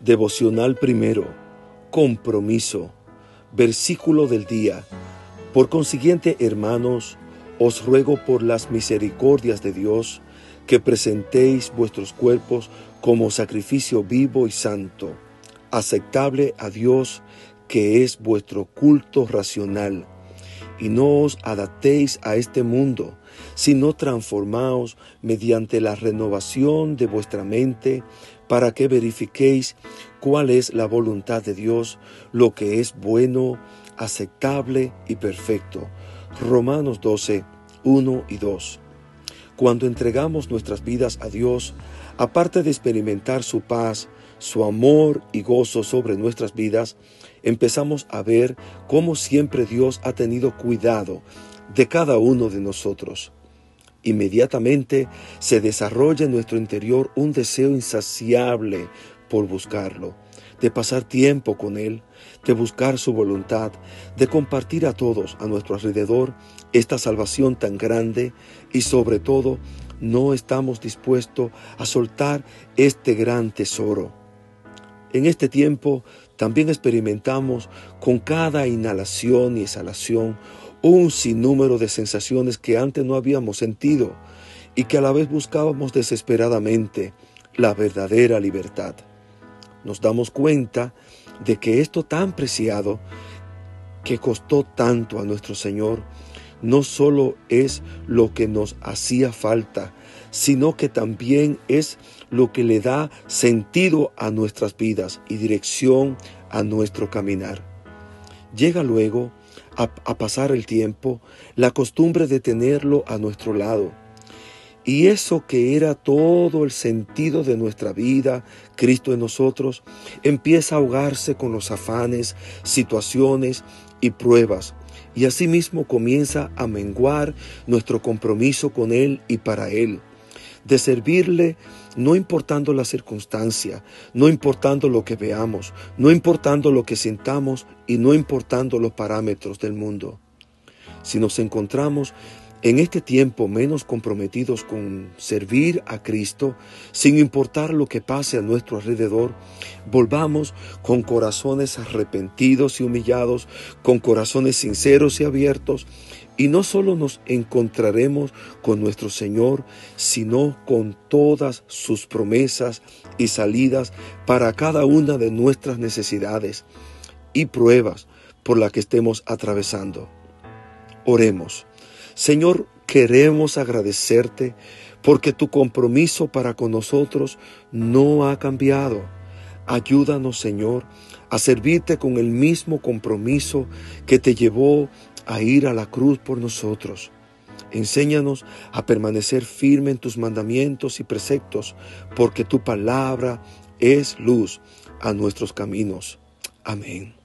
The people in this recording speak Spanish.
Devocional primero. Compromiso. Versículo del día. Por consiguiente, hermanos, os ruego por las misericordias de Dios que presentéis vuestros cuerpos como sacrificio vivo y santo, aceptable a Dios, que es vuestro culto racional. Y no os adaptéis a este mundo, sino transformaos mediante la renovación de vuestra mente, para que verifiquéis cuál es la voluntad de Dios, lo que es bueno, aceptable y perfecto. Romanos 12, 1 y 2. Cuando entregamos nuestras vidas a Dios, aparte de experimentar su paz, su amor y gozo sobre nuestras vidas, empezamos a ver cómo siempre Dios ha tenido cuidado de cada uno de nosotros. Inmediatamente se desarrolla en nuestro interior un deseo insaciable por buscarlo, de pasar tiempo con Él, de buscar su voluntad, de compartir a todos a nuestro alrededor esta salvación tan grande y sobre todo no estamos dispuestos a soltar este gran tesoro. En este tiempo también experimentamos con cada inhalación y exhalación un sinnúmero de sensaciones que antes no habíamos sentido y que a la vez buscábamos desesperadamente la verdadera libertad. Nos damos cuenta de que esto tan preciado, que costó tanto a nuestro Señor, no solo es lo que nos hacía falta, sino que también es lo que le da sentido a nuestras vidas y dirección a nuestro caminar. Llega luego a, pasar el tiempo, la costumbre de tenerlo a nuestro lado. Y eso que era todo el sentido de nuestra vida, Cristo en nosotros, empieza a ahogarse con los afanes, situaciones y pruebas. Y asimismo comienza a menguar nuestro compromiso con Él y para Él de servirle no importando la circunstancia, no importando lo que veamos, no importando lo que sintamos y no importando los parámetros del mundo. Si nos encontramos en este tiempo menos comprometidos con servir a Cristo, sin importar lo que pase a nuestro alrededor, volvamos con corazones arrepentidos y humillados, con corazones sinceros y abiertos, y no solo nos encontraremos con nuestro Señor, sino con todas sus promesas y salidas para cada una de nuestras necesidades y pruebas por las que estemos atravesando. Oremos. Señor, queremos agradecerte porque tu compromiso para con nosotros no ha cambiado. Ayúdanos, Señor, a servirte con el mismo compromiso que te llevó a ir a la cruz por nosotros. Enséñanos a permanecer firme en tus mandamientos y preceptos, porque tu palabra es luz a nuestros caminos. Amén.